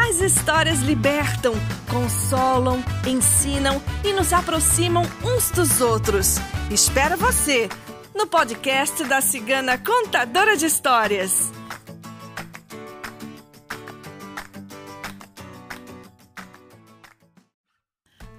As histórias libertam, consolam, ensinam e nos aproximam uns dos outros. Espero você no podcast da Cigana Contadora de Histórias.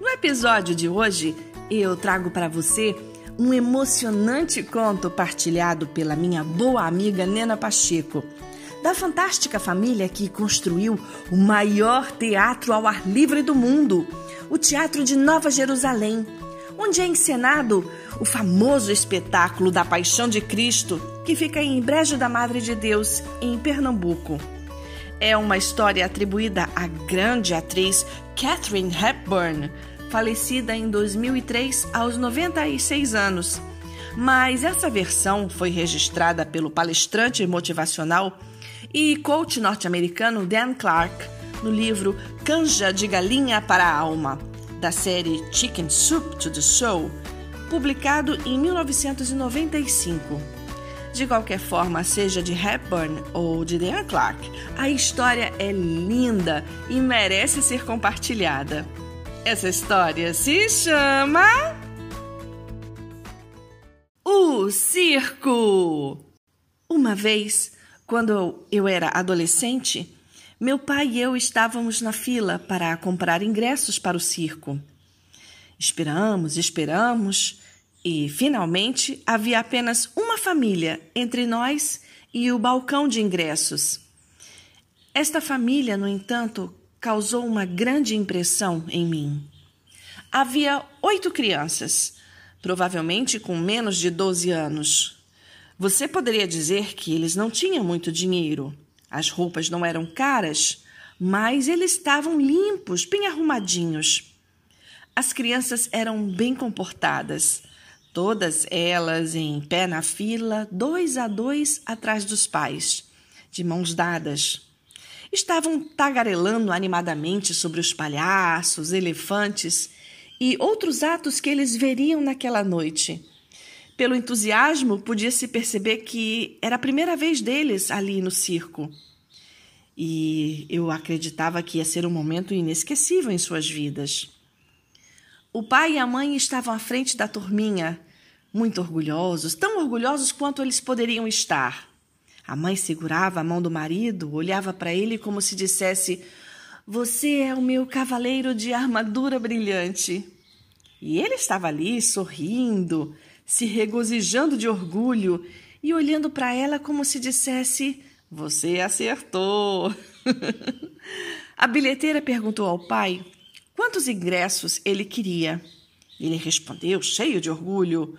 No episódio de hoje, eu trago para você um emocionante conto partilhado pela minha boa amiga Nena Pacheco da fantástica família que construiu o maior teatro ao ar livre do mundo, o Teatro de Nova Jerusalém, onde é encenado o famoso espetáculo da Paixão de Cristo, que fica em Brejo da Madre de Deus, em Pernambuco. É uma história atribuída à grande atriz Catherine Hepburn, falecida em 2003 aos 96 anos. Mas essa versão foi registrada pelo palestrante motivacional e coach norte-americano Dan Clark no livro Canja de Galinha para a Alma, da série Chicken Soup to the Soul, publicado em 1995. De qualquer forma, seja de Hepburn ou de Dan Clark, a história é linda e merece ser compartilhada. Essa história se chama. O Circo! Uma vez, quando eu era adolescente, meu pai e eu estávamos na fila para comprar ingressos para o circo. Esperamos, esperamos e, finalmente, havia apenas uma família entre nós e o balcão de ingressos. Esta família, no entanto, causou uma grande impressão em mim. Havia oito crianças, provavelmente com menos de 12 anos. Você poderia dizer que eles não tinham muito dinheiro. As roupas não eram caras, mas eles estavam limpos, bem arrumadinhos. As crianças eram bem comportadas, todas elas em pé na fila, dois a dois atrás dos pais, de mãos dadas. Estavam tagarelando animadamente sobre os palhaços, elefantes e outros atos que eles veriam naquela noite. Pelo entusiasmo, podia-se perceber que era a primeira vez deles ali no circo. E eu acreditava que ia ser um momento inesquecível em suas vidas. O pai e a mãe estavam à frente da turminha, muito orgulhosos, tão orgulhosos quanto eles poderiam estar. A mãe segurava a mão do marido, olhava para ele como se dissesse: Você é o meu cavaleiro de armadura brilhante. E ele estava ali sorrindo, se regozijando de orgulho e olhando para ela como se dissesse: Você acertou. A bilheteira perguntou ao pai quantos ingressos ele queria. Ele respondeu, cheio de orgulho: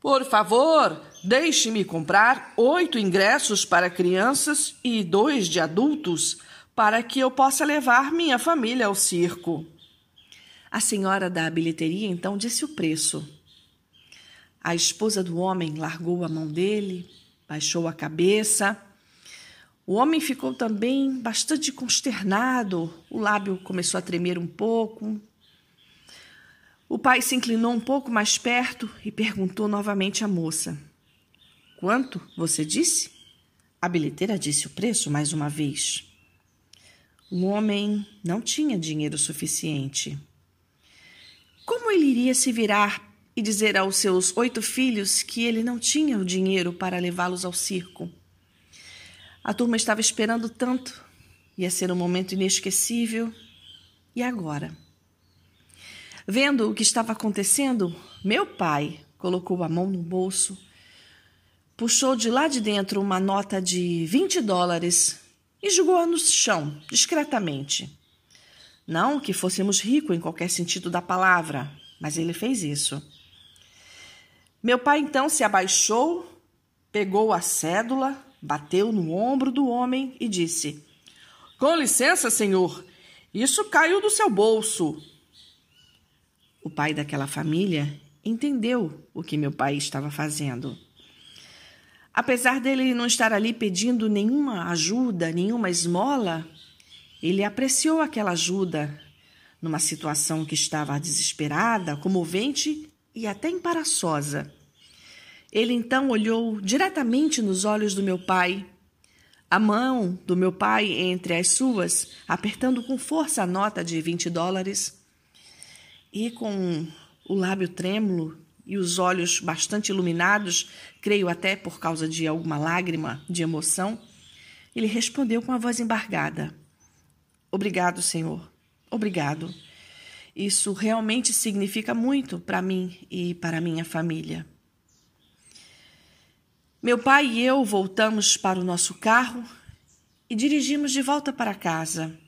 Por favor, deixe-me comprar oito ingressos para crianças e dois de adultos, para que eu possa levar minha família ao circo. A senhora da bilheteria então disse o preço. A esposa do homem largou a mão dele, baixou a cabeça. O homem ficou também bastante consternado, o lábio começou a tremer um pouco. O pai se inclinou um pouco mais perto e perguntou novamente à moça: Quanto você disse? A bilheteira disse o preço mais uma vez. O homem não tinha dinheiro suficiente. Como ele iria se virar e dizer aos seus oito filhos que ele não tinha o dinheiro para levá-los ao circo. A turma estava esperando tanto, ia ser um momento inesquecível. E agora? Vendo o que estava acontecendo, meu pai colocou a mão no bolso, puxou de lá de dentro uma nota de 20 dólares e jogou-a no chão, discretamente. Não que fôssemos ricos em qualquer sentido da palavra, mas ele fez isso. Meu pai então se abaixou, pegou a cédula, bateu no ombro do homem e disse: Com licença, senhor, isso caiu do seu bolso. o pai daquela família, entendeu o que meu pai estava fazendo. Apesar dele não estar ali pedindo nenhuma ajuda, nenhuma esmola, ele apreciou aquela ajuda numa situação que estava desesperada, comovente e até embaraçosa. Ele então olhou diretamente nos olhos do meu pai, a mão do meu pai entre as suas, apertando com força a nota de 20 dólares, e com o lábio trêmulo e os olhos bastante iluminados, creio até por causa de alguma lágrima de emoção, ele respondeu com a voz embargada: Obrigado, Senhor. Obrigado. Isso realmente significa muito para mim e para minha família. Meu pai e eu voltamos para o nosso carro e dirigimos de volta para casa.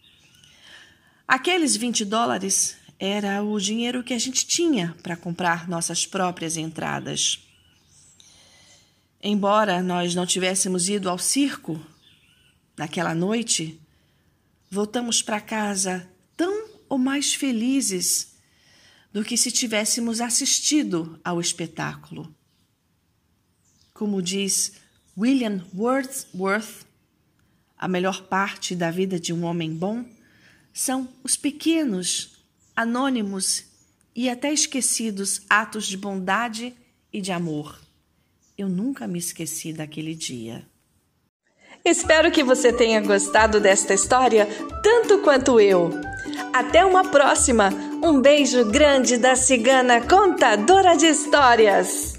Aqueles 20 dólares era o dinheiro que a gente tinha para comprar nossas próprias entradas. Embora nós não tivéssemos ido ao circo naquela noite, voltamos para casa ou mais felizes do que se tivéssemos assistido ao espetáculo. Como diz William Wordsworth, a melhor parte da vida de um homem bom são os pequenos anônimos e até esquecidos atos de bondade e de amor. Eu nunca me esqueci daquele dia. Espero que você tenha gostado desta história tanto quanto eu. Até uma próxima! Um beijo grande da cigana contadora de histórias!